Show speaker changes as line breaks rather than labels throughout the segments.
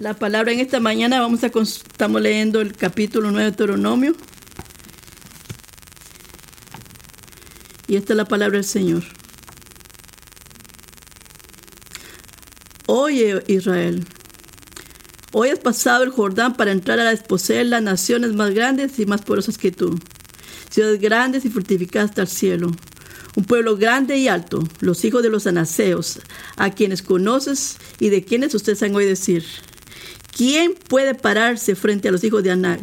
La palabra en esta mañana vamos a estamos leyendo el capítulo 9 de Deuteronomio. Y esta es la palabra del Señor. Oye Israel, hoy has pasado el Jordán para entrar a desposeer las naciones más grandes y más poderosas que tú, ciudades grandes y fortificadas hasta el cielo, un pueblo grande y alto, los hijos de los anaseos, a quienes conoces y de quienes ustedes han oído decir. ¿Quién puede pararse frente a los hijos de Anak?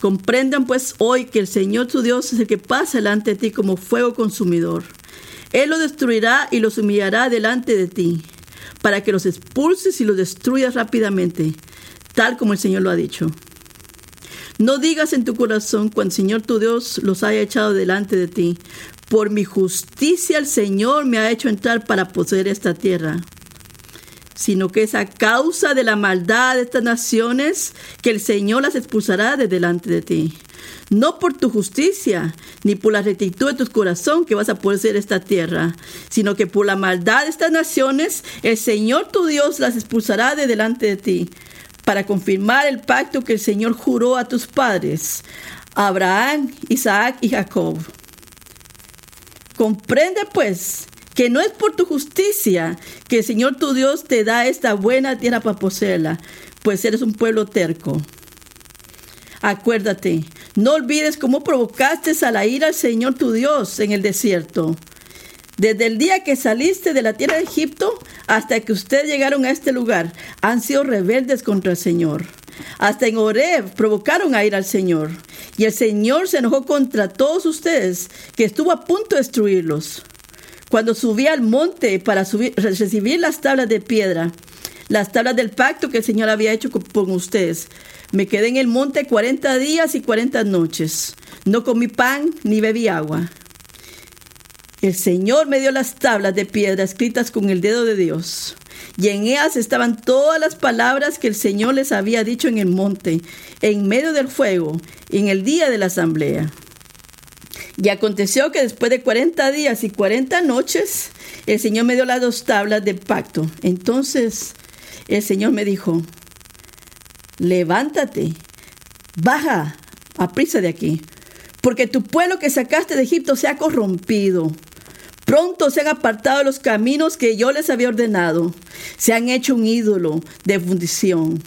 Comprendan pues hoy que el Señor tu Dios es el que pasa delante de ti como fuego consumidor. Él los destruirá y los humillará delante de ti, para que los expulses y los destruyas rápidamente, tal como el Señor lo ha dicho. No digas en tu corazón cuando el Señor tu Dios los haya echado delante de ti, por mi justicia el Señor me ha hecho entrar para poseer esta tierra sino que es a causa de la maldad de estas naciones que el Señor las expulsará de delante de ti. No por tu justicia, ni por la rectitud de tu corazón que vas a poseer esta tierra, sino que por la maldad de estas naciones el Señor tu Dios las expulsará de delante de ti, para confirmar el pacto que el Señor juró a tus padres, Abraham, Isaac y Jacob. Comprende pues que no es por tu justicia que el Señor tu Dios te da esta buena tierra para poseerla, pues eres un pueblo terco. Acuérdate, no olvides cómo provocaste a la ira al Señor tu Dios en el desierto. Desde el día que saliste de la tierra de Egipto hasta que ustedes llegaron a este lugar, han sido rebeldes contra el Señor. Hasta en Horeb provocaron a ir al Señor. Y el Señor se enojó contra todos ustedes, que estuvo a punto de destruirlos cuando subí al monte para recibir las tablas de piedra, las tablas del pacto que el Señor había hecho con ustedes. Me quedé en el monte 40 días y 40 noches. No comí pan ni bebí agua. El Señor me dio las tablas de piedra escritas con el dedo de Dios. Y en ellas estaban todas las palabras que el Señor les había dicho en el monte, en medio del fuego, en el día de la asamblea. Y aconteció que después de 40 días y 40 noches, el Señor me dio las dos tablas de pacto. Entonces el Señor me dijo, levántate, baja a prisa de aquí, porque tu pueblo que sacaste de Egipto se ha corrompido. Pronto se han apartado los caminos que yo les había ordenado. Se han hecho un ídolo de fundición.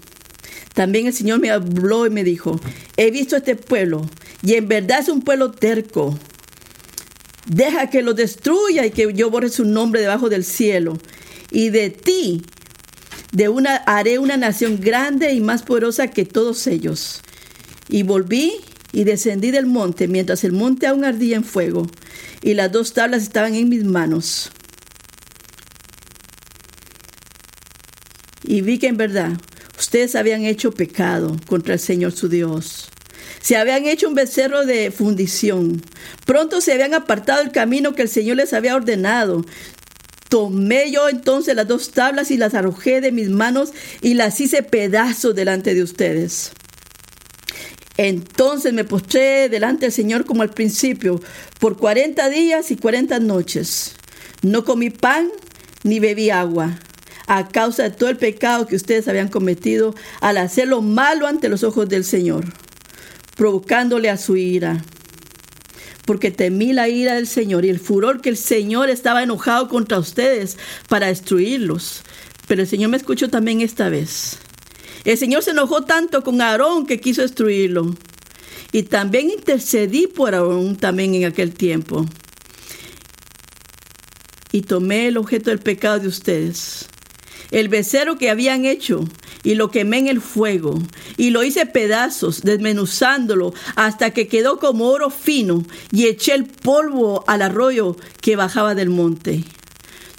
También el Señor me habló y me dijo, he visto este pueblo y en verdad es un pueblo terco. Deja que lo destruya y que yo borre su nombre debajo del cielo. Y de ti de una, haré una nación grande y más poderosa que todos ellos. Y volví y descendí del monte mientras el monte aún ardía en fuego y las dos tablas estaban en mis manos. Y vi que en verdad ustedes habían hecho pecado contra el Señor su Dios se habían hecho un becerro de fundición. Pronto se habían apartado el camino que el Señor les había ordenado. Tomé yo entonces las dos tablas y las arrojé de mis manos y las hice pedazos delante de ustedes. Entonces me postré delante del Señor como al principio, por cuarenta días y cuarenta noches. No comí pan ni bebí agua, a causa de todo el pecado que ustedes habían cometido al hacer lo malo ante los ojos del Señor provocándole a su ira. Porque temí la ira del Señor y el furor que el Señor estaba enojado contra ustedes para destruirlos. Pero el Señor me escuchó también esta vez. El Señor se enojó tanto con Aarón que quiso destruirlo. Y también intercedí por Aarón también en aquel tiempo. Y tomé el objeto del pecado de ustedes, el becerro que habían hecho, y lo quemé en el fuego y lo hice pedazos, desmenuzándolo hasta que quedó como oro fino y eché el polvo al arroyo que bajaba del monte.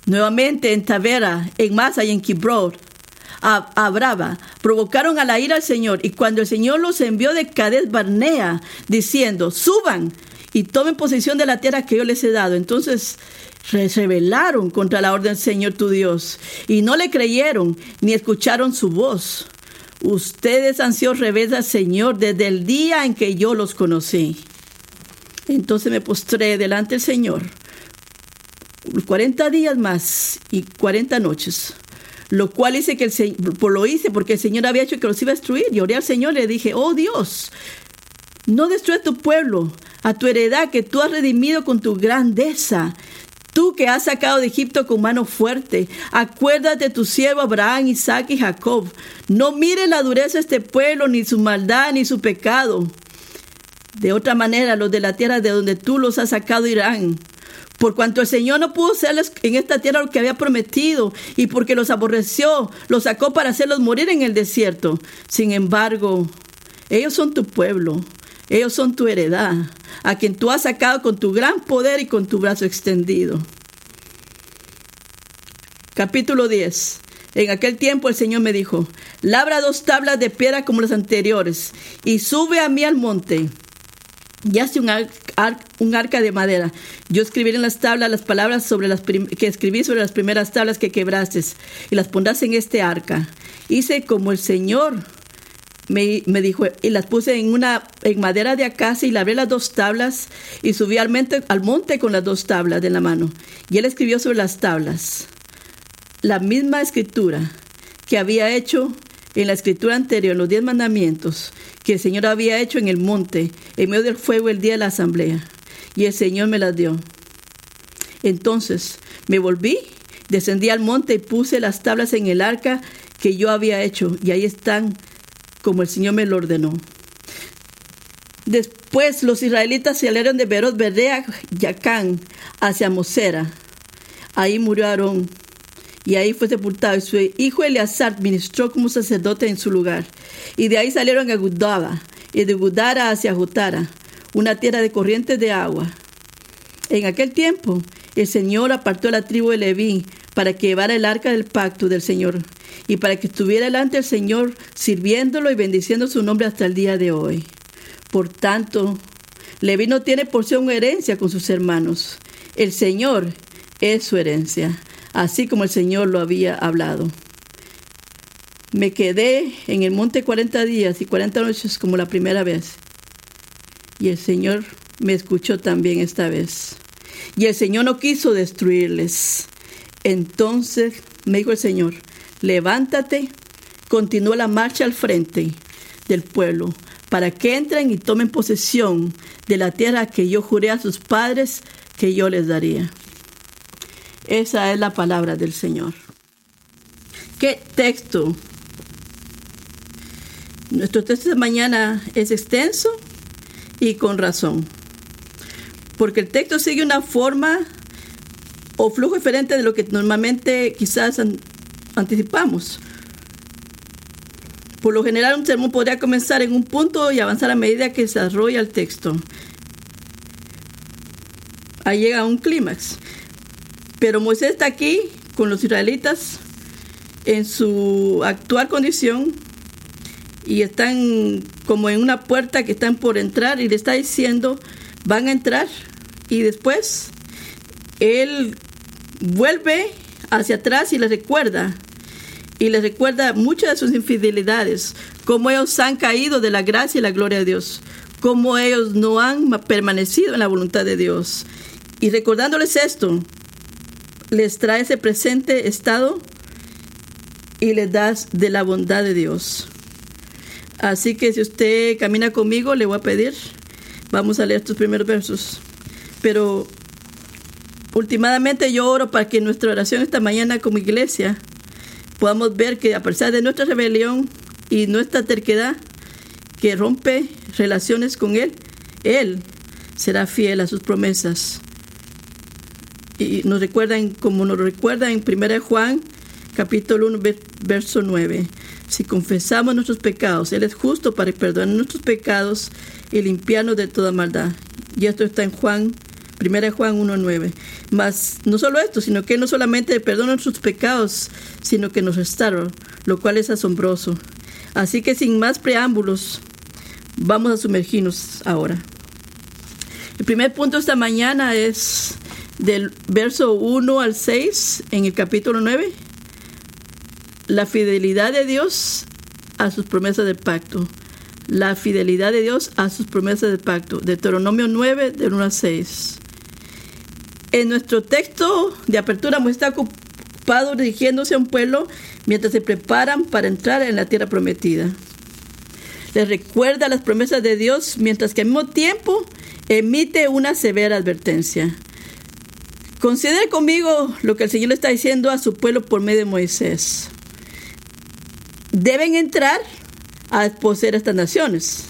Nuevamente en Tavera, en Masa y en Kibrod, a, Brava, provocaron a la ira al Señor y cuando el Señor los envió de Cades Barnea diciendo, suban y tomen posesión de la tierra que yo les he dado. Entonces rebelaron contra la orden del Señor tu Dios y no le creyeron ni escucharon su voz. Ustedes han sido rebeldes al Señor desde el día en que yo los conocí. Entonces me postré delante del Señor 40 días más y 40 noches. lo cual hice que el lo hice porque el Señor había hecho que los iba a destruir. Y oré al Señor y le dije, oh Dios, no destruyas tu pueblo, a tu heredad que tú has redimido con tu grandeza. Tú que has sacado de Egipto con mano fuerte, acuérdate de tu siervo Abraham, Isaac y Jacob. No mire la dureza de este pueblo, ni su maldad, ni su pecado. De otra manera, los de la tierra de donde tú los has sacado irán. Por cuanto el Señor no pudo hacerles en esta tierra lo que había prometido, y porque los aborreció, los sacó para hacerlos morir en el desierto. Sin embargo, ellos son tu pueblo, ellos son tu heredad, a quien tú has sacado con tu gran poder y con tu brazo extendido. Capítulo 10. En aquel tiempo el Señor me dijo, labra dos tablas de piedra como las anteriores, y sube a mí al monte y hace un, arca de madera. Yo escribiré en las tablas las palabras sobre las que escribí sobre las primeras tablas que quebraste y las pondrás en este arca. Hice como el Señor me, dijo, y las puse en una en madera de acacia y labré las dos tablas y subí al al monte con las dos tablas de la mano. Y él escribió sobre las tablas la misma escritura que había hecho en la escritura anterior, los diez mandamientos, que el Señor había hecho en el monte, en medio del fuego el día de la asamblea. Y el Señor me las dio. Entonces me volví, descendí al monte y puse las tablas en el arca que yo había hecho, y ahí están como el Señor me lo ordenó. Después los israelitas salieron de Berot Berdea, Yacán, hacia Mosera. Ahí murió Aarón y ahí fue sepultado. Y su hijo Eleazar ministró como sacerdote en su lugar. Y de ahí salieron a Gudara, y de Gudara hacia Jutara, una tierra de corrientes de agua. En aquel tiempo, el Señor apartó a la tribu de Leví para que llevara el arca del pacto del Señor y para que estuviera delante del Señor sirviéndolo y bendiciendo su nombre hasta el día de hoy. Por tanto, Leví no tiene porción o herencia con sus hermanos. El Señor es su herencia así como el Señor lo había hablado. Me quedé en el monte 40 días y 40 noches como la primera vez. Y el Señor me escuchó también esta vez. Y el Señor no quiso destruirles. Entonces me dijo el Señor, levántate, continúa la marcha al frente del pueblo, para que entren y tomen posesión de la tierra que yo juré a sus padres que yo les daría. Esa es la palabra del Señor. ¿Qué texto? Nuestro texto de mañana es extenso y con razón. Porque el texto sigue una forma o flujo diferente de lo que normalmente quizás anticipamos. Por lo general, un sermón podría comenzar en un punto y avanzar a medida que se desarrolla el texto. Ahí llega un clímax. Pero Moisés está aquí con los israelitas en su actual condición y están como en una puerta que están por entrar y le está diciendo, van a entrar y después él vuelve hacia atrás y les recuerda y les recuerda muchas de sus infidelidades, cómo ellos han caído de la gracia y la gloria de Dios, cómo ellos no han permanecido en la voluntad de Dios. Y recordándoles esto, les trae ese presente estado y les das de la bondad de Dios. Así que si usted camina conmigo, le voy a pedir, vamos a leer estos primeros versos. Pero últimamente yo oro para que nuestra oración esta mañana como iglesia podamos ver que a pesar de nuestra rebelión y nuestra terquedad que rompe relaciones con Él, Él será fiel a sus promesas y nos recuerdan, como nos recuerda en 1 Juan, capítulo 1, verso 9. Si confesamos nuestros pecados, Él es justo para perdonar nuestros pecados y limpiarnos de toda maldad. Y esto está en Juan, 1 Juan 1, 9. Mas no solo esto, sino que no solamente perdona nuestros pecados, sino que nos restaura, lo cual es asombroso. Así que sin más preámbulos, vamos a sumergirnos ahora. El primer punto esta mañana es del verso 1 al 6 en el capítulo 9, la fidelidad de Dios a sus promesas del pacto. La fidelidad de Dios a sus promesas del pacto. Deuteronomio 9, del 1 al 6. En nuestro texto de apertura está ocupados dirigiéndose a un pueblo mientras se preparan para entrar en la tierra prometida. Les recuerda las promesas de Dios mientras que al mismo tiempo emite una severa advertencia. Considere conmigo lo que el Señor le está diciendo a su pueblo por medio de Moisés. Deben entrar a desposeer estas naciones.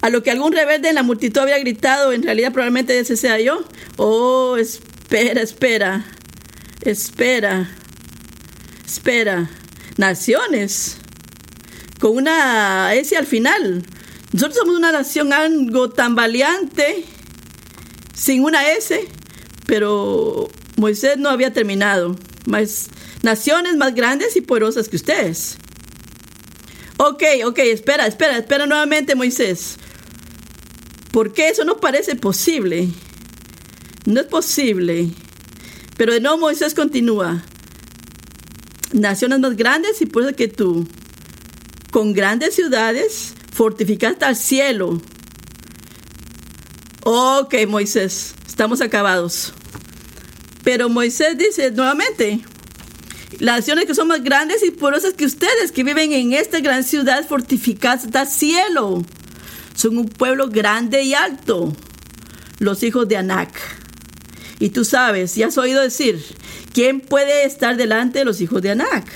A lo que algún rebelde en la multitud había gritado, en realidad probablemente ese sea yo. Oh, espera, espera, espera, espera. Naciones, con una S al final. Nosotros somos una nación algo tambaleante, sin una S, pero Moisés no había terminado. Más, naciones más grandes y poderosas que ustedes. Ok, ok, espera, espera, espera nuevamente Moisés. ¿Por qué eso no parece posible? No es posible. Pero de nuevo Moisés continúa. Naciones más grandes y poderosas que tú. Con grandes ciudades fortificadas hasta el cielo. Ok, Moisés, estamos acabados. Pero Moisés dice nuevamente, las naciones que son más grandes y poderosas que ustedes, que viven en esta gran ciudad fortificada hasta el cielo, son un pueblo grande y alto, los hijos de Anac. Y tú sabes, ya has oído decir, ¿quién puede estar delante de los hijos de Anac?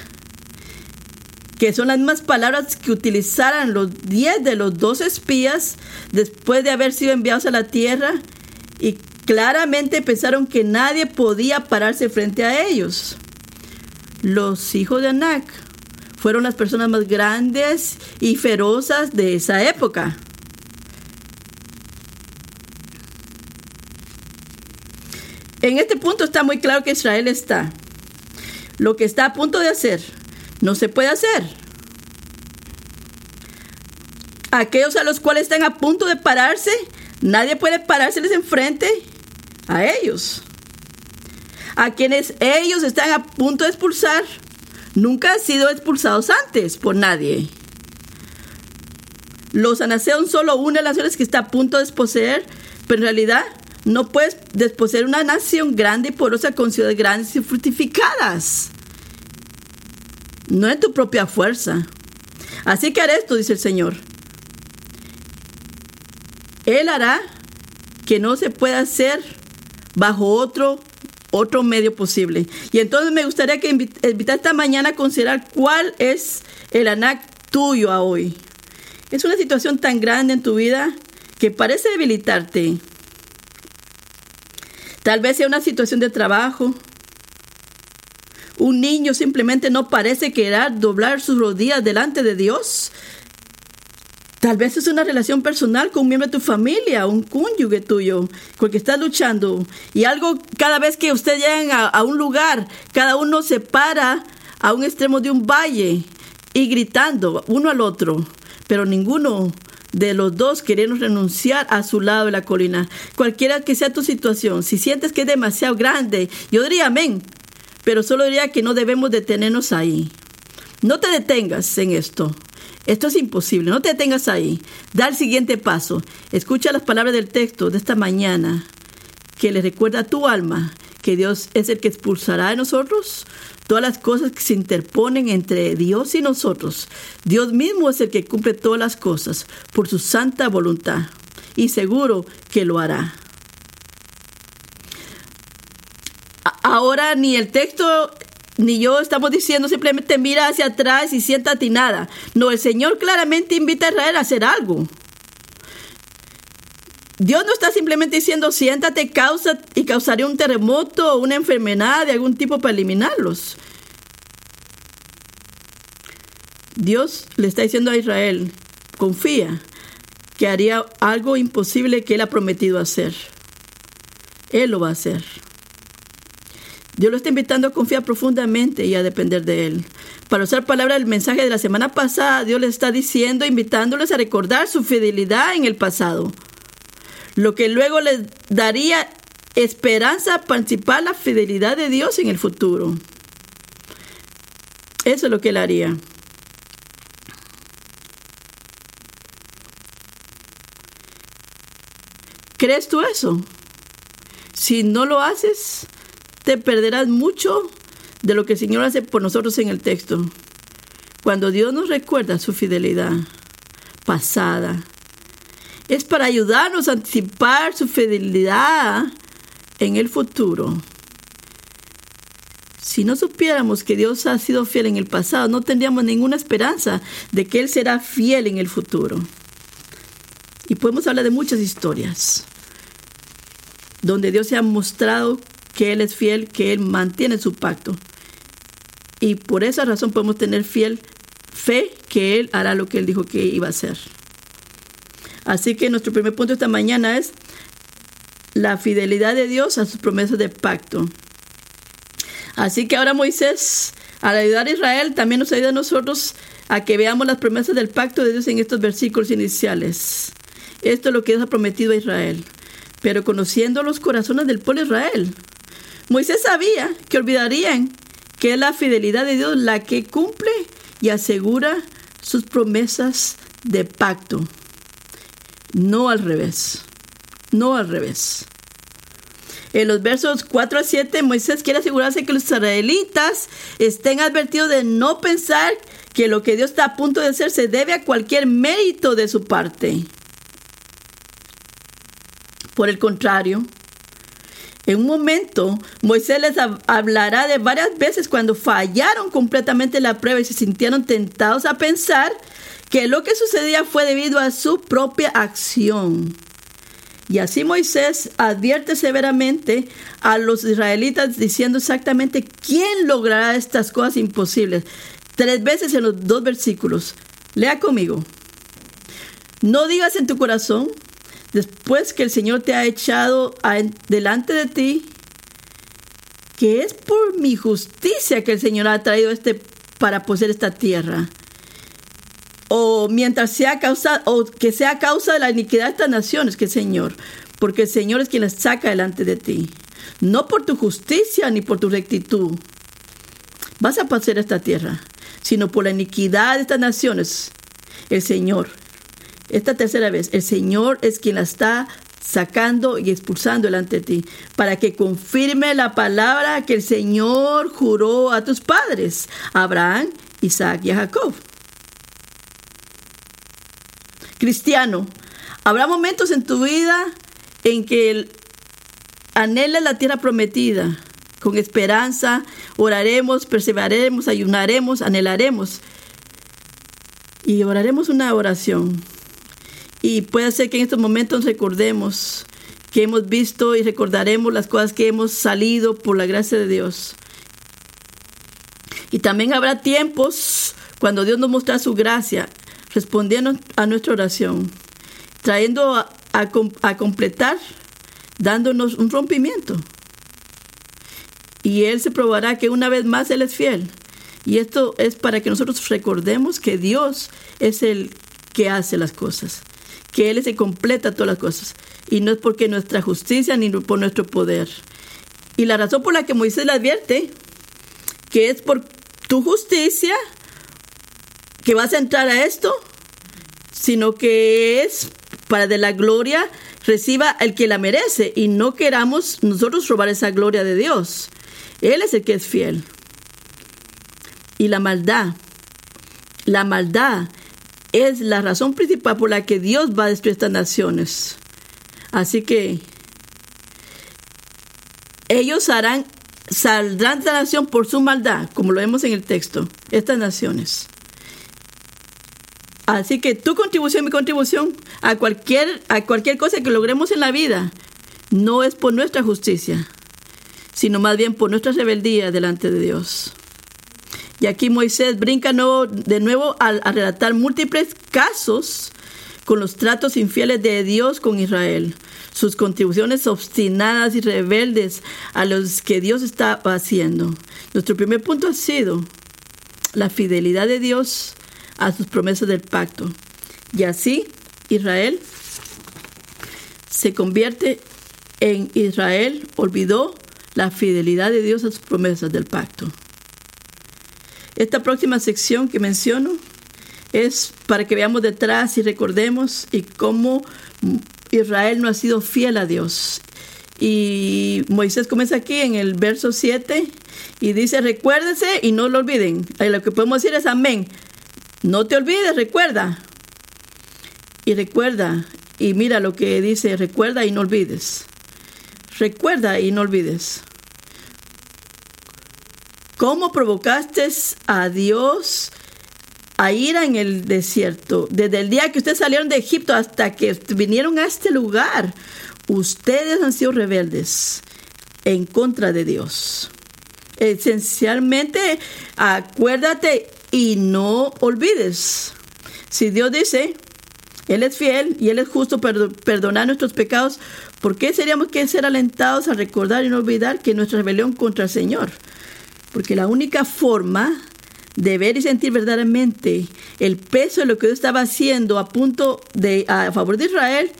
Que son las mismas palabras que utilizaran los diez de los dos espías después de haber sido enviados a la tierra y claramente pensaron que nadie podía pararse frente a ellos. Los hijos de Anak fueron las personas más grandes y ferozas de esa época. En este punto está muy claro que Israel está. Lo que está a punto de hacer no se puede hacer. Aquellos a los cuales están a punto de pararse, nadie puede parárseles enfrente a ellos. A quienes ellos están a punto de expulsar, nunca han sido expulsados antes por nadie. Los anaseos solo una de las que está a punto de desposeer, pero en realidad no puedes desposeer una nación grande y porosa con ciudades grandes y fortificadas. No es tu propia fuerza. Así que haré esto, dice el Señor. Él hará que no se pueda hacer bajo otro otro medio posible. Y entonces me gustaría que invitar esta mañana a considerar cuál es el ANAC tuyo a hoy. Es una situación tan grande en tu vida que parece debilitarte. Tal vez sea una situación de trabajo. Un niño simplemente no parece querer doblar sus rodillas delante de Dios. Tal vez es una relación personal con un miembro de tu familia, un cónyuge tuyo, con el que estás luchando. Y algo, cada vez que usted llega a, un lugar, cada uno se para a un extremo de un valle y gritando uno al otro, pero ninguno de los dos queremos renunciar a su lado de la colina. Cualquiera que sea tu situación, si sientes que es demasiado grande, yo diría amén, pero solo diría que no debemos detenernos ahí. No te detengas en esto. Esto es imposible, no te detengas ahí. Da el siguiente paso. Escucha las palabras del texto de esta mañana que le recuerda a tu alma que Dios es el que expulsará de nosotros todas las cosas que se interponen entre Dios y nosotros. Dios mismo es el que cumple todas las cosas por su santa voluntad y seguro que lo hará. Ahora ni el texto ni yo estamos diciendo simplemente mira hacia atrás y siéntate nada. No, el Señor claramente invita a Israel a hacer algo. Dios no está simplemente diciendo siéntate causa y causaré un terremoto o una enfermedad de algún tipo para eliminarlos. Dios le está diciendo a Israel, confía que haría algo imposible que Él ha prometido hacer. Él lo va a hacer. Dios lo está invitando a confiar profundamente y a depender de Él. Para usar palabras del mensaje de la semana pasada, Dios le está diciendo, invitándoles a recordar su fidelidad en el pasado. Lo que luego les daría esperanza principal, la fidelidad de Dios en el futuro. Eso es lo que Él haría. ¿Crees tú eso? Si no lo haces, te perderás mucho de lo que el Señor hace por nosotros en el texto. Cuando Dios nos recuerda su fidelidad pasada, es para ayudarnos a anticipar su fidelidad en el futuro. Si no supiéramos que Dios ha sido fiel en el pasado, no tendríamos ninguna esperanza de que Él será fiel en el futuro. Y podemos hablar de muchas historias donde Dios se ha mostrado que Él es fiel, que Él mantiene su pacto. Y por esa razón podemos tener fiel fe que Él hará lo que Él dijo que iba a hacer. Así que nuestro primer punto esta mañana es la fidelidad de Dios a sus promesas de pacto. Así que ahora Moisés, al ayudar a Israel, también nos ayuda a nosotros a que veamos las promesas del pacto de Dios en estos versículos iniciales. Esto es lo que Dios ha prometido a Israel. Pero conociendo los corazones del pueblo Israel, Moisés sabía que olvidarían que es la fidelidad de Dios la que cumple y asegura sus promesas de pacto. No al revés. No al revés. En los versos 4 a 7, Moisés quiere asegurarse que los israelitas estén advertidos de no pensar que lo que Dios está a punto de hacer se debe a cualquier mérito de su parte. Por el contrario, en un momento, Moisés les hablará de varias veces cuando fallaron completamente la prueba y se sintieron tentados a pensar que lo que sucedía fue debido a su propia acción. Y así Moisés advierte severamente a los israelitas diciendo exactamente quién logrará estas cosas imposibles. Tres veces en los dos versículos. Lea conmigo. No digas en tu corazón, después que el Señor te ha echado delante de ti, que es por mi justicia que el Señor ha traído este para poseer esta tierra o mientras sea causa, o que sea causa de la iniquidad de estas naciones, que Señor, porque el Señor es quien las saca delante de ti, no por tu justicia ni por tu rectitud. Vas a pasar esta tierra, sino por la iniquidad de estas naciones. El Señor, esta tercera vez, el Señor es quien la está sacando y expulsando delante de ti, para que confirme la palabra que el Señor juró a tus padres, Abraham, Isaac y Jacob cristiano, habrá momentos en tu vida en que anheles la tierra prometida. Con esperanza, oraremos, perseveraremos, ayunaremos, anhelaremos. Y oraremos una oración. Y puede ser que en estos momentos recordemos que hemos visto y recordaremos las cosas que hemos salido por la gracia de Dios. Y también habrá tiempos cuando Dios nos muestra su gracia respondiendo a nuestra oración, trayendo a, completar, dándonos un rompimiento. Y Él se probará que una vez más Él es fiel. Y esto es para que nosotros recordemos que Dios es el que hace las cosas, que Él es el que completa todas las cosas. Y no es porque nuestra justicia ni por nuestro poder. Y la razón por la que Moisés le advierte que es por tu justicia que vas a entrar a esto, sino que es para de la gloria reciba el que la merece y no queramos nosotros robar esa gloria de Dios. Él es el que es fiel. Y la maldad, la maldad es la razón principal por la que Dios va a destruir estas naciones. Así que ellos harán, saldrán de la nación por su maldad, como lo vemos en el texto, estas naciones. Así que tu contribución, mi contribución a cualquier, a cualquier cosa que logremos en la vida, no es por nuestra justicia, sino más bien por nuestra rebeldía delante de Dios. Y aquí Moisés brinca de nuevo al, a relatar múltiples casos con los tratos infieles de Dios con Israel, sus contribuciones obstinadas y rebeldes a los que Dios está haciendo. Nuestro primer punto ha sido la fidelidad de Dios a sus promesas del pacto. Y así Israel se convierte en Israel, olvidó la fidelidad de Dios a sus promesas del pacto. Esta próxima sección que menciono es para que veamos detrás y recordemos y cómo Israel no ha sido fiel a Dios. Y Moisés comienza aquí en el verso 7 Y dice, recuérdense y no lo olviden. Lo que podemos decir es amén. No te olvides, recuerda. Y recuerda, y mira lo que dice, recuerda y no olvides. Recuerda y no olvides. ¿Cómo provocaste a Dios a ir en el desierto? Desde el día que ustedes salieron de Egipto hasta que vinieron a este lugar, ustedes han sido rebeldes en contra de Dios. Esencialmente, acuérdate y no olvides. Si Dios dice, Él es fiel y Él es justo perdonar nuestros pecados, ¿por qué seríamos que ser alentados a recordar y no olvidar que nuestra rebelión contra el Señor? Porque la única forma de ver y sentir verdaderamente el peso de lo que Dios estaba haciendo a punto de a favor de Israel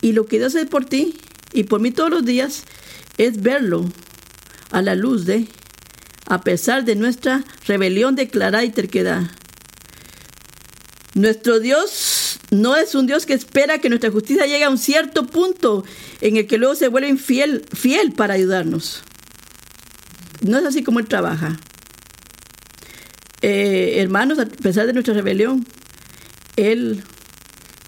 y lo que Dios hace por ti y por mí todos los días es verlo a la luz de a pesar de nuestra rebelión declarada y terquedad. Nuestro Dios no es un Dios que espera que nuestra justicia llegue a un cierto punto en el que luego se vuelve infiel, fiel para ayudarnos. No es así como Él trabaja. Eh, hermanos, a pesar de nuestra rebelión, Él,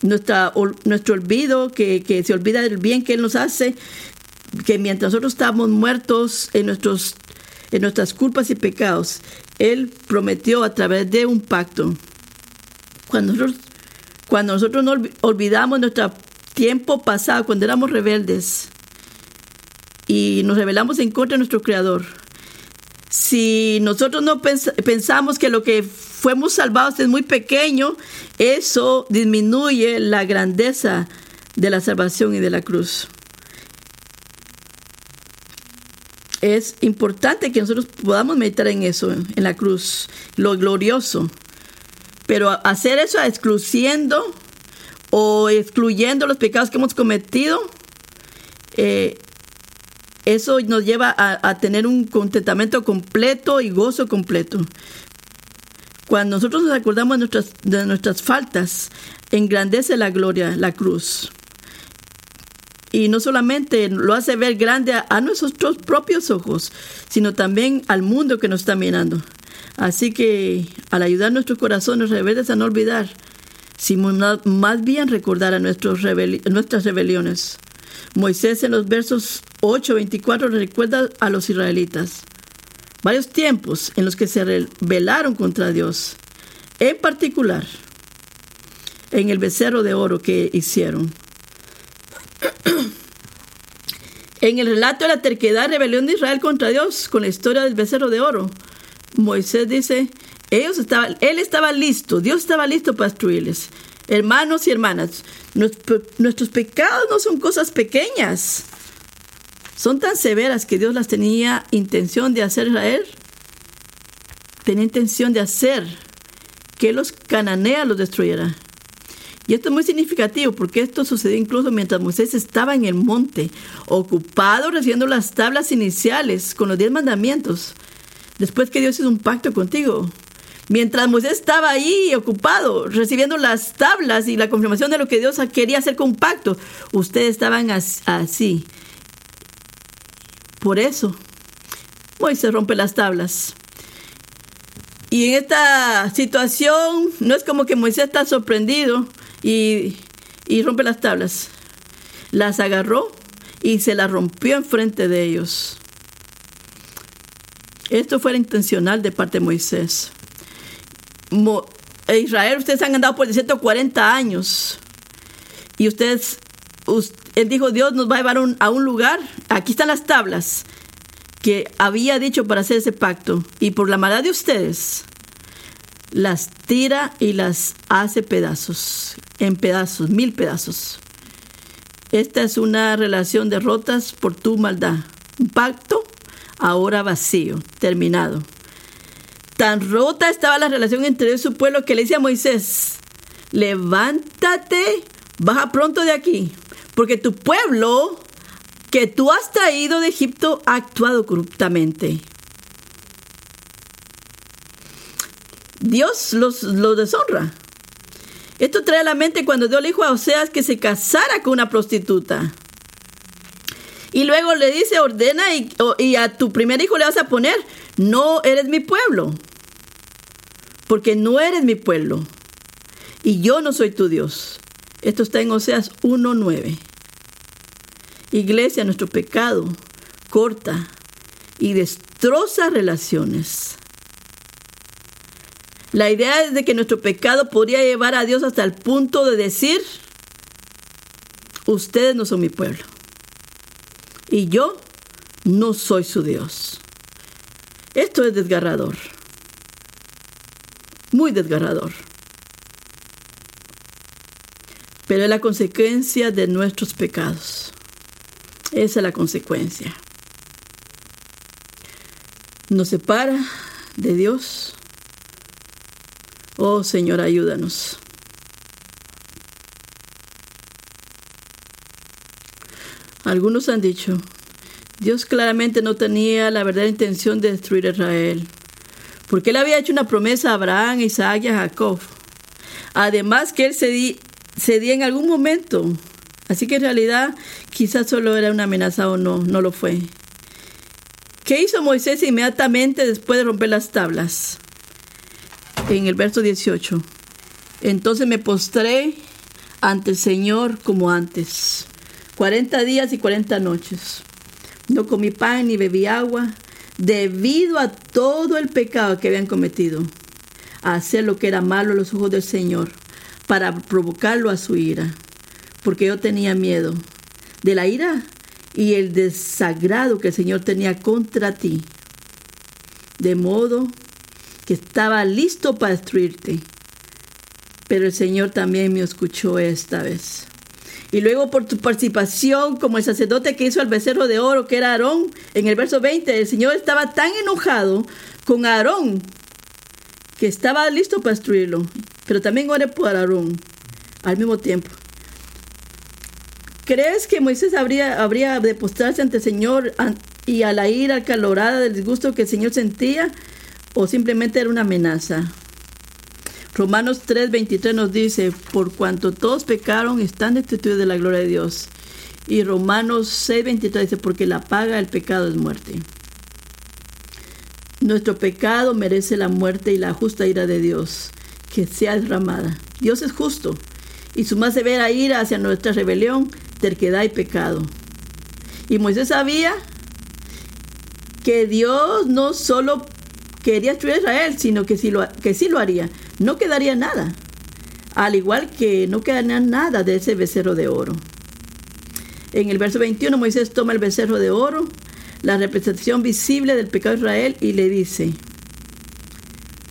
nuestra, nuestro olvido, que, que se olvida del bien que Él nos hace, que mientras nosotros estamos muertos en, nuestros, en nuestras culpas y pecados, Él prometió a través de un pacto. Cuando nosotros, cuando nosotros no olvidamos nuestro tiempo pasado, cuando éramos rebeldes y nos rebelamos en contra de nuestro Creador, si nosotros no pensamos que lo que fuimos salvados es muy pequeño, eso disminuye la grandeza de la salvación y de la cruz. Es importante que nosotros podamos meditar en eso, en la cruz, lo glorioso. Pero hacer eso excluyendo o excluyendo los pecados que hemos cometido, eh, eso nos lleva a, tener un contentamiento completo y gozo completo. Cuando nosotros nos acordamos de nuestras, faltas, engrandece la gloria, la cruz. Y no solamente lo hace ver grande a, nuestros propios ojos, sino también al mundo que nos está mirando. Así que al ayudar nuestros corazones rebeldes a no olvidar, sino más bien recordar a nuestros nuestras rebeliones. Moisés en los versos 8, 24 recuerda a los israelitas varios tiempos en los que se rebelaron contra Dios, en particular en el becerro de oro que hicieron. en el relato de la terquedad rebelión de Israel contra Dios, con la historia del becerro de oro, Moisés dice, ellos él estaba listo, Dios estaba listo para destruirles. Hermanos y hermanas, nuestros pecados no son cosas pequeñas. Son tan severas que Dios las tenía intención de hacer Israel. Tenía intención de hacer que los cananeas los destruyera. Y esto es muy significativo porque esto sucedió incluso mientras Moisés estaba en el monte, ocupado recibiendo las tablas iniciales con los diez mandamientos, después que Dios hizo un pacto contigo. Mientras Moisés estaba ahí ocupado, recibiendo las tablas y la confirmación de lo que Dios quería hacer con un pacto, ustedes estaban así. Por eso, Moisés rompe las tablas. Y en esta situación, no es como que Moisés está sorprendido y, y rompe las tablas. Las agarró y se las rompió enfrente de ellos. Esto fue intencional de parte de Moisés. Israel, ustedes han andado por 140 años. Y ustedes, él dijo, Dios nos va a llevar a un lugar. Aquí están las tablas que había dicho para hacer ese pacto. Y por la maldad de ustedes, las tira y las hace pedazos, en pedazos, mil pedazos. Esta es una relación de rotas por tu maldad. Un pacto ahora vacío, terminado. Tan rota estaba la relación entre su pueblo que le dice a Moisés, levántate, baja pronto de aquí, porque tu pueblo que tú has traído de Egipto ha actuado corruptamente. Dios los, los deshonra. Esto trae a la mente cuando Dios le dijo a Oseas que se casara con una prostituta. Y luego le dice, ordena y, y, a tu primer hijo le vas a poner, no eres mi pueblo, porque no eres mi pueblo, y yo no soy tu Dios. Esto está en Oseas 1.9. Iglesia, nuestro pecado corta y destroza relaciones. La idea es de que nuestro pecado podría llevar a Dios hasta el punto de decir, ustedes no son mi pueblo. Y yo no soy su Dios. Esto es desgarrador. Muy desgarrador. Pero es la consecuencia de nuestros pecados. Esa es la consecuencia. Nos separa de Dios Oh Señor, ayúdanos. Algunos han dicho, Dios claramente no tenía la verdadera intención de destruir a Israel, porque él había hecho una promesa a Abraham, Isaac y a Jacob. Además que él cedía en algún momento, así que en realidad quizás solo era una amenaza o no, no lo fue. ¿Qué hizo Moisés inmediatamente después de romper las tablas? en el verso 18. Entonces me postré ante el Señor como antes, 40 días y 40 noches. No comí pan ni bebí agua, debido a todo el pecado que habían cometido, a hacer lo que era malo a los ojos del Señor, para provocarlo a su ira, porque yo tenía miedo de la ira y el desagrado que el Señor tenía contra ti. De modo que estaba listo para destruirte. Pero el Señor también me escuchó esta vez. Y luego por tu participación como el sacerdote que hizo el becerro de oro, que era Aarón, en el verso 20, el Señor estaba tan enojado con Aarón que estaba listo para destruirlo. Pero también oré por Aarón al mismo tiempo. ¿Crees que Moisés habría, habría de postrarse ante el Señor y a la ira calorada del disgusto que el Señor sentía? o simplemente era una amenaza. Romanos 3:23 nos dice, por cuanto todos pecaron, están destituidos de la gloria de Dios. Y Romanos 6:23 dice, porque la paga del pecado es muerte. Nuestro pecado merece la muerte y la justa ira de Dios, que sea derramada. Dios es justo, y su más severa ira hacia nuestra rebelión, terquedad y pecado. Y Moisés sabía que Dios no solo quería destruir a Israel, sino que sí, lo, que sí lo haría. No quedaría nada. Al igual que no quedaría nada de ese becerro de oro. En el verso 21 Moisés toma el becerro de oro, la representación visible del pecado de Israel, y le dice,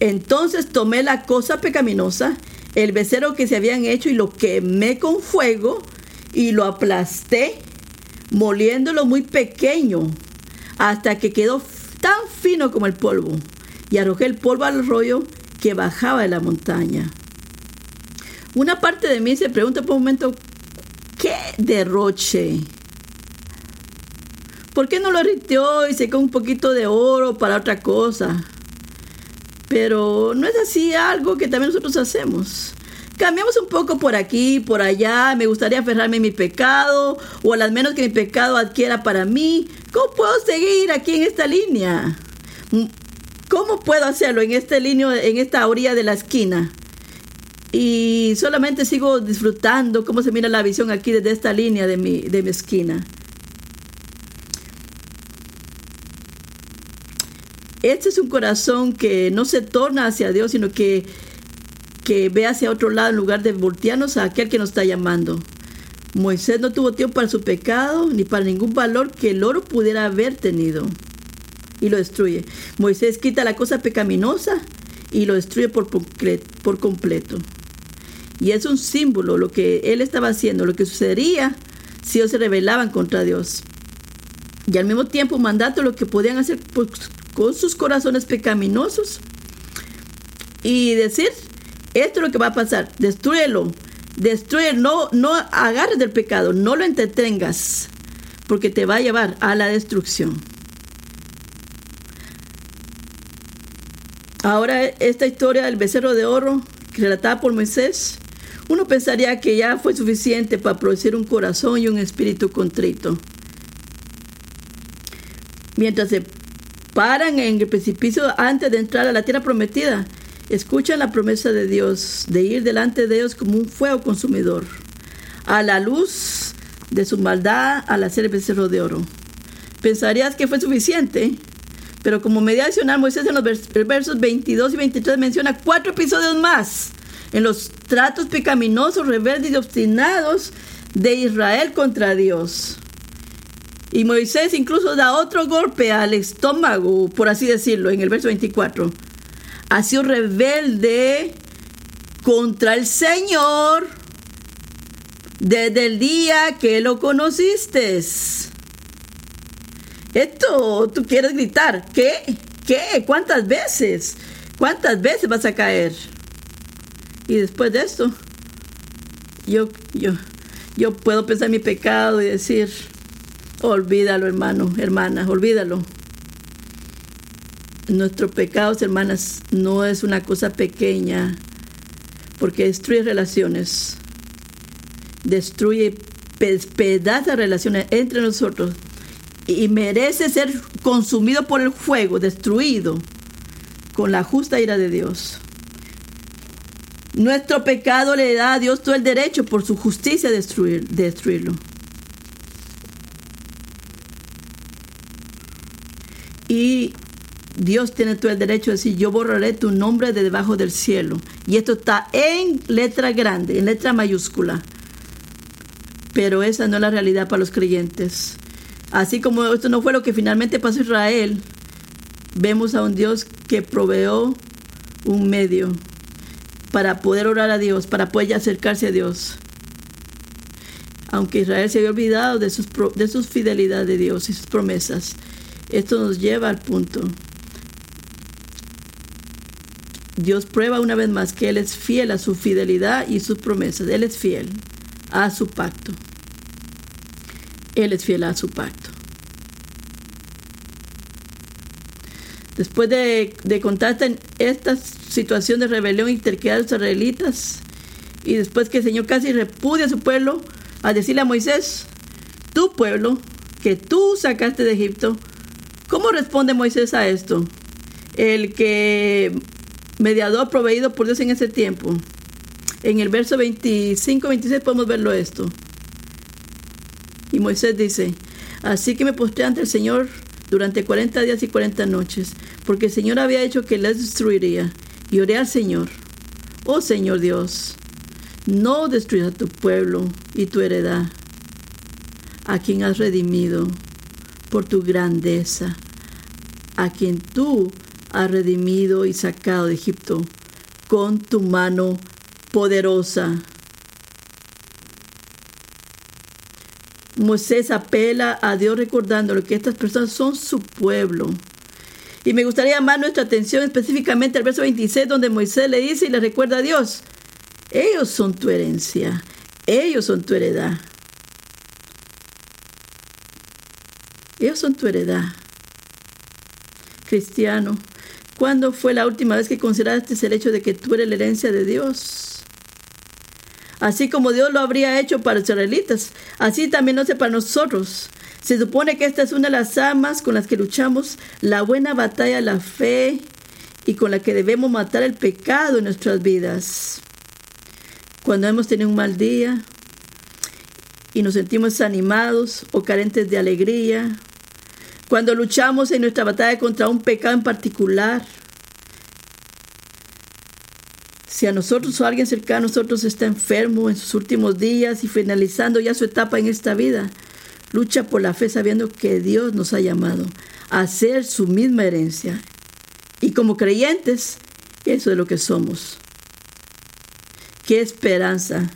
entonces tomé la cosa pecaminosa, el becerro que se habían hecho, y lo quemé con fuego, y lo aplasté, moliéndolo muy pequeño, hasta que quedó tan fino como el polvo y arrojé el polvo al rollo que bajaba de la montaña. Una parte de mí se pregunta por un momento, ¿qué derroche? ¿Por qué no lo ritió y secó un poquito de oro para otra cosa? Pero no es así algo que también nosotros hacemos. Cambiamos un poco por aquí, por allá. Me gustaría aferrarme a mi pecado, o al menos que mi pecado adquiera para mí. ¿Cómo puedo seguir aquí en esta línea? ¿Cómo puedo hacerlo en este línea, en esta orilla de la esquina? Y solamente sigo disfrutando cómo se mira la visión aquí desde esta línea de mi, de mi esquina. Este es un corazón que no se torna hacia Dios, sino que, que ve hacia otro lado en lugar de voltearnos a aquel que nos está llamando. Moisés no tuvo tiempo para su pecado ni para ningún valor que el oro pudiera haber tenido y lo destruye. Moisés quita la cosa pecaminosa y lo destruye por, por completo. Y es un símbolo lo que él estaba haciendo, lo que sucedería si ellos se rebelaban contra Dios. Y al mismo tiempo un mandato lo que podían hacer con sus corazones pecaminosos y decir, esto es lo que va a pasar, destruyelo, destruye, no, no agarres del pecado, no lo entretengas, porque te va a llevar a la destrucción. Ahora esta historia del becerro de oro, relatada por Moisés, uno pensaría que ya fue suficiente para producir un corazón y un espíritu contrito. mientras se paran en el precipicio antes de entrar a la tierra prometida, escuchan la promesa de Dios de ir delante de ellos como un fuego consumidor, a la luz de su maldad al hacer el becerro de oro. Pensarías que fue suficiente, pero como medida adicional, Moisés en los versos 22 y 23 menciona cuatro episodios más en los tratos pecaminosos, rebeldes y obstinados de Israel contra Dios. Y Moisés incluso da otro golpe al estómago, por así decirlo, en el verso 24. Ha sido rebelde contra el Señor desde el día que lo conociste. Esto tú quieres gritar. ¿Qué? ¿Qué? ¿Cuántas veces? ¿Cuántas veces vas a caer? Y después de esto, yo, yo, yo puedo pensar mi pecado y decir, olvídalo hermano, hermana, olvídalo. Nuestros pecados, hermanas, no es una cosa pequeña, porque destruye relaciones, destruye pedaza relaciones entre nosotros y merece ser consumido por el fuego, destruido con la justa ira de Dios. Nuestro pecado le da a Dios todo el derecho por su justicia destruir, destruirlo. Y Dios tiene todo el derecho de decir, yo borraré tu nombre de debajo del cielo. Y esto está en letra grande, en letra mayúscula. Pero esa no es la realidad para los creyentes. Así como esto no fue lo que finalmente pasó a Israel, vemos a un Dios que proveó un medio para poder orar a Dios, para poder acercarse a Dios. Aunque Israel se había olvidado de sus, de sus fidelidades de Dios y sus promesas, esto nos lleva al punto. Dios prueba una vez más que Él es fiel a su fidelidad y sus promesas. Él es fiel a su pacto. Él es fiel a su pacto. Después de, de contar esta situación de rebelión y terquedad de los israelitas, y después que el Señor casi repudia a su pueblo, a decirle a Moisés, tu pueblo, que tú sacaste de Egipto, ¿cómo responde Moisés a esto? El que mediador proveído por Dios en ese tiempo. En el verso 25-26 podemos verlo esto. Y Moisés dice, así que me postré ante el Señor durante 40 días y 40 noches, porque el Señor había hecho que les destruiría. Y oré al Señor, oh Señor Dios, no destruyas tu pueblo y tu heredad, a quien has redimido por tu grandeza, a quien tú has redimido y sacado de Egipto con tu mano poderosa. Moisés apela a Dios recordándole que estas personas son su pueblo. Y me gustaría llamar nuestra atención específicamente al verso 26 donde Moisés le dice y le recuerda a Dios, ellos son tu herencia, ellos son tu heredad. Ellos son tu heredad. Cristiano, ¿cuándo fue la última vez que consideraste el hecho de que tú eres la herencia de Dios? Así como Dios lo habría hecho para los israelitas, así también lo hace para nosotros. Se supone que esta es una de las armas con las que luchamos la buena batalla de la fe y con la que debemos matar el pecado en nuestras vidas. Cuando hemos tenido un mal día y nos sentimos desanimados o carentes de alegría, cuando luchamos en nuestra batalla contra un pecado en particular, si a nosotros o alguien cercano a nosotros está enfermo en sus últimos días y finalizando ya su etapa en esta vida, lucha por la fe sabiendo que Dios nos ha llamado a ser su misma herencia. Y como creyentes, eso es lo que somos. Qué esperanza,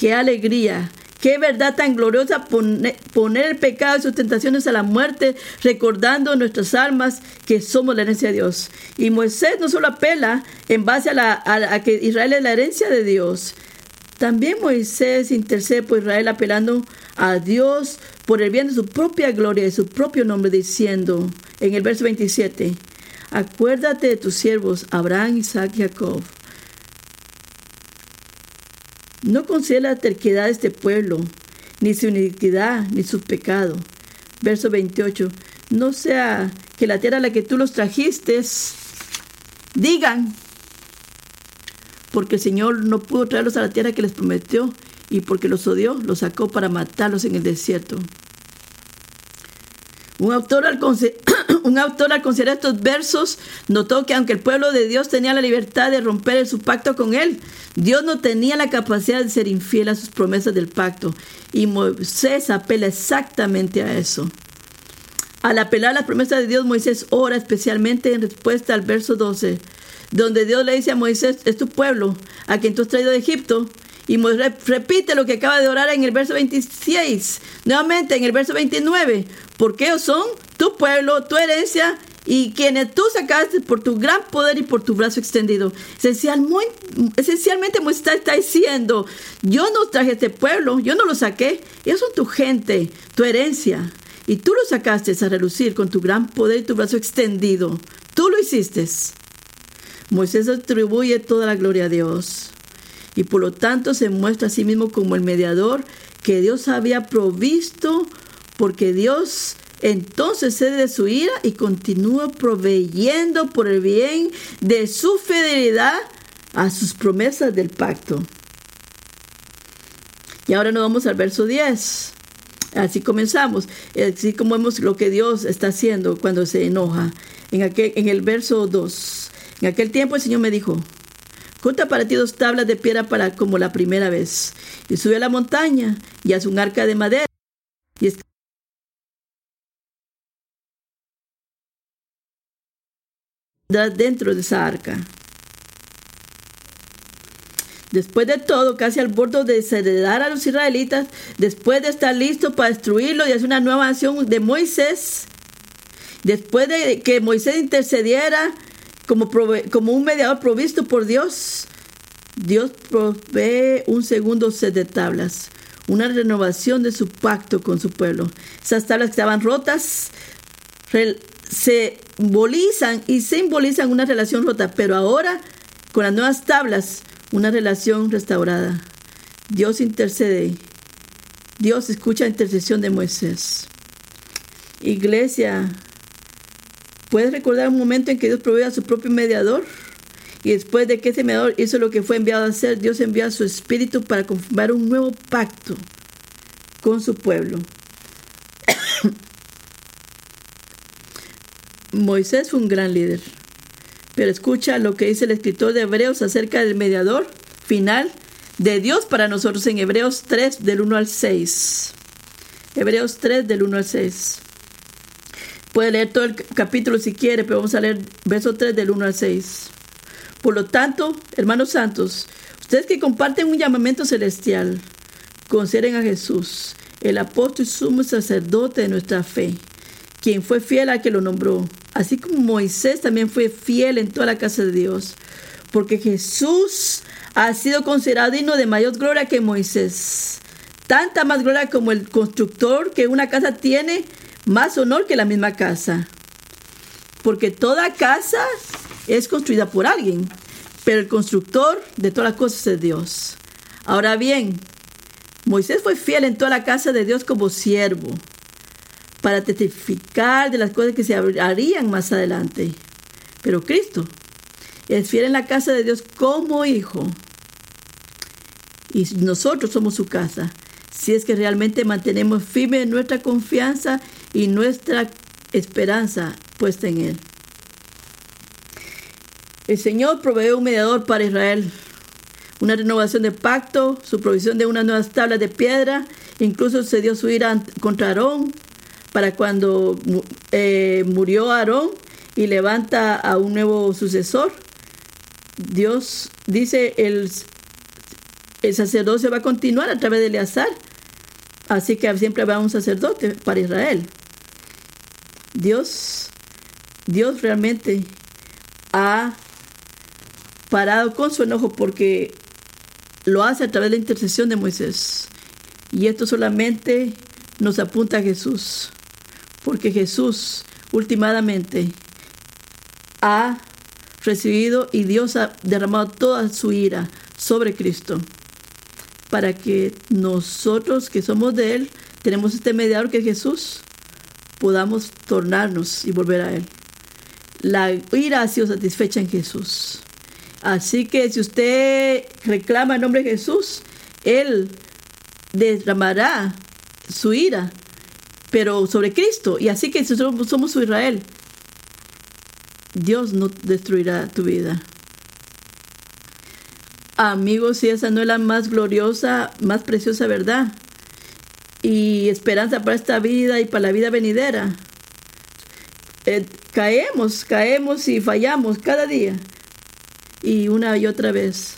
qué alegría Qué verdad tan gloriosa poner, el pecado y sus tentaciones a la muerte, recordando nuestras almas que somos la herencia de Dios. Y Moisés no solo apela en base a, la, a que Israel es la herencia de Dios, también Moisés intercede por Israel apelando a Dios por el bien de su propia gloria y su propio nombre, diciendo en el verso 27, acuérdate de tus siervos Abraham, Isaac y Jacob no considera la terquedad de este pueblo, ni su iniquidad, ni su pecado. Verso 28. no sea que la tierra a la que tú los trajiste digan, porque el Señor no pudo traerlos a la tierra que les prometió y porque los odió, los sacó para matarlos en el desierto. Un autor, al un autor al considerar estos versos notó que aunque el pueblo de Dios tenía la libertad de romper su pacto con él, Dios no tenía la capacidad de ser infiel a sus promesas del pacto. Y Moisés apela exactamente a eso. Al apelar a las promesas de Dios, Moisés ora especialmente en respuesta al verso 12, donde Dios le dice a Moisés, es tu pueblo, a quien tú has traído de Egipto. Y repite lo que acaba de orar en el verso 26, nuevamente en el verso 29, porque ellos son tu pueblo, tu herencia y quienes tú sacaste por tu gran poder y por tu brazo extendido. esencialmente Moisés está diciendo, yo no traje este pueblo, yo no lo saqué, ellos son tu gente, tu herencia. Y tú lo sacaste a relucir con tu gran poder y tu brazo extendido. Tú lo hiciste. Moisés atribuye toda la gloria a Dios. Y por lo tanto se muestra a sí mismo como el mediador que Dios había provisto porque Dios entonces cede de su ira y continúa proveyendo por el bien de su fidelidad a sus promesas del pacto. Y ahora nos vamos al verso 10. Así comenzamos, así como vemos lo que Dios está haciendo cuando se enoja. En, aquel, en el verso 2, en aquel tiempo el Señor me dijo, junta para ti dos tablas de piedra para como la primera vez, y sube a la montaña y haz un arca de madera. Y dentro de esa arca. Después de todo, casi al borde de desheredar a los israelitas, después de estar listo para destruirlo y hacer una nueva acción de Moisés, después de que Moisés intercediera como, un mediador provisto por Dios, Dios provee un segundo set de tablas, una renovación de su pacto con su pueblo. Esas tablas que estaban rotas se simbolizan y simbolizan una relación rota, pero ahora con las nuevas tablas una relación restaurada. Dios intercede. Dios escucha la intercesión de Moisés. Iglesia, ¿puedes recordar un momento en que Dios proveyó a su propio mediador? Y después de que ese mediador hizo lo que fue enviado a hacer, Dios envió a su espíritu para confirmar un nuevo pacto con su pueblo. Moisés fue un gran líder. Pero escucha lo que dice el escritor de Hebreos acerca del mediador final de Dios para nosotros en Hebreos 3 del 1 al 6. Hebreos 3 del 1 al 6. Puede leer todo el capítulo si quiere, pero vamos a leer verso 3 del 1 al 6. Por lo tanto, hermanos santos, ustedes que comparten un llamamiento celestial, consideren a Jesús, el apóstol y sumo sacerdote de nuestra fe, quien fue fiel a que lo nombró así como Moisés también fue fiel en toda la casa de Dios, porque Jesús ha sido considerado digno de mayor gloria que Moisés. Tanta más gloria como el constructor que una casa tiene, más honor que la misma casa. Porque toda casa es construida por alguien, pero el constructor de todas las cosas es Dios. Ahora bien, Moisés fue fiel en toda la casa de Dios como siervo para testificar de las cosas que se harían más adelante. Pero Cristo es fiel en la casa de Dios como hijo. Y nosotros somos su casa. Si es que realmente mantenemos firme nuestra confianza y nuestra esperanza puesta en Él. El Señor proveyó un mediador para Israel, una renovación de pacto, su provisión de unas nuevas tablas de piedra, incluso se dio su ira contra Aarón para cuando eh, murió Aarón y levanta a un nuevo sucesor. Dios dice el, el sacerdocio va a continuar a través de Eleazar. Así que siempre va un sacerdote para Israel. Dios, Dios realmente ha parado con su enojo porque lo hace a través de la intercesión de Moisés. Y esto solamente nos apunta a Jesús porque Jesús últimamente ha recibido y Dios ha derramado toda su ira sobre Cristo para que nosotros que somos de Él, tenemos este mediador que es Jesús, podamos tornarnos y volver a Él. La ira ha sido satisfecha en Jesús. Así que si usted reclama el nombre de Jesús, Él derramará su ira, pero sobre Cristo. Y así que si somos, somos su Israel, Dios no destruirá tu vida. Amigos, si esa no es la más gloriosa, más preciosa verdad y esperanza para esta vida y para la vida venidera. Eh, caemos, caemos y fallamos cada día y una y otra vez.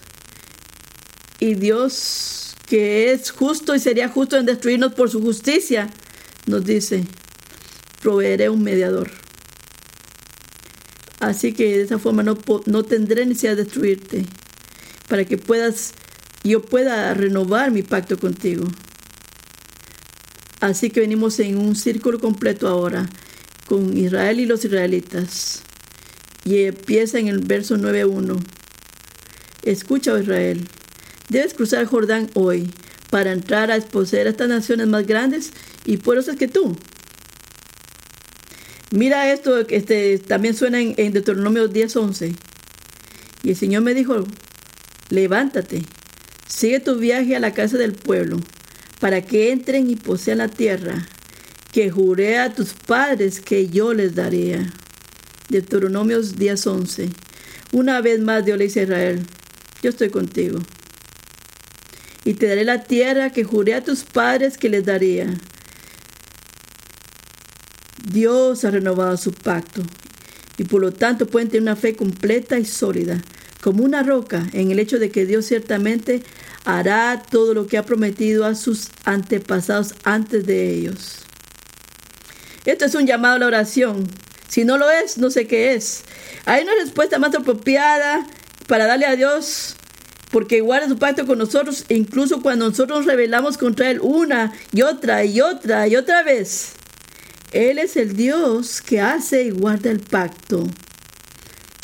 Y Dios, que es justo y sería justo en destruirnos por su justicia, nos dice, proveeré un mediador. Así que de esa forma no, no tendré necesidad de destruirte, para que puedas, yo pueda renovar mi pacto contigo. Así que venimos en un círculo completo ahora con Israel y los israelitas. Y empieza en el verso 9.1. Escucha, oh Israel, debes cruzar Jordán hoy para entrar a exposer a estas naciones más grandes y poderosas que tú. Mira esto, este, también suena en, en Deuteronomio 10.11. Y el Señor me dijo, levántate, sigue tu viaje a la casa del pueblo, para que entren y posean la tierra que juré a tus padres que yo les daría. Deuteronomios 10:11. Una vez más Dios le dice a Israel, yo estoy contigo. Y te daré la tierra que juré a tus padres que les daría. Dios ha renovado su pacto y por lo tanto pueden tener una fe completa y sólida, como una roca, en el hecho de que Dios ciertamente hará todo lo que ha prometido a sus antepasados antes de ellos. Esto es un llamado a la oración. Si no lo es, no sé qué es. Hay una respuesta más apropiada para darle a Dios, porque guarda su pacto con nosotros, incluso cuando nosotros nos rebelamos contra Él una y otra y otra y otra vez. Él es el Dios que hace y guarda el pacto.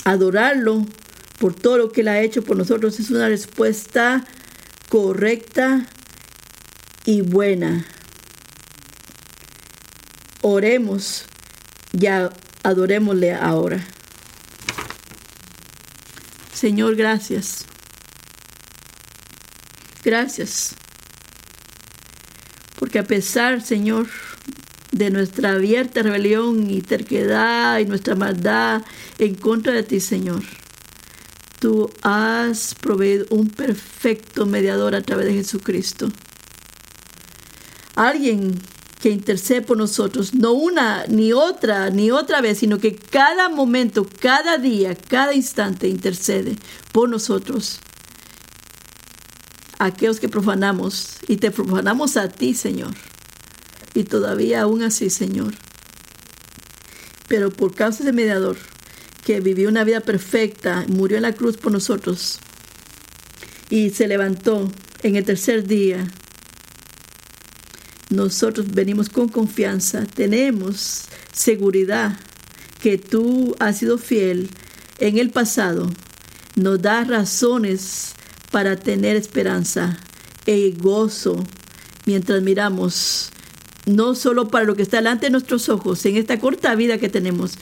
Adorarlo por todo lo que Él ha hecho por nosotros es una respuesta correcta y buena. Oremos y adorémosle ahora. Señor, gracias. Gracias. Porque a pesar, Señor, de nuestra abierta rebelión y terquedad y nuestra maldad en contra de ti, Señor, tú has proveído un perfecto mediador a través de Jesucristo. Alguien que intercede por nosotros, no una, ni otra, ni otra vez, sino que cada momento, cada día, cada instante intercede por nosotros. Aquellos que profanamos y te profanamos a ti, Señor. Y todavía aún así, Señor. Pero por causa de mediador, que vivió una vida perfecta, murió en la cruz por nosotros y se levantó en el tercer día nosotros venimos con confianza, tenemos seguridad que tú has sido fiel en el pasado. Nos da razones para tener esperanza e gozo mientras miramos no solo para lo que está delante de nuestros ojos en esta corta vida que tenemos,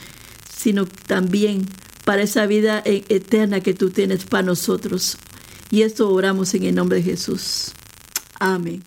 sino también para esa vida e-, eterna que tú tienes para nosotros. Y esto oramos en el nombre de Jesús. Amén.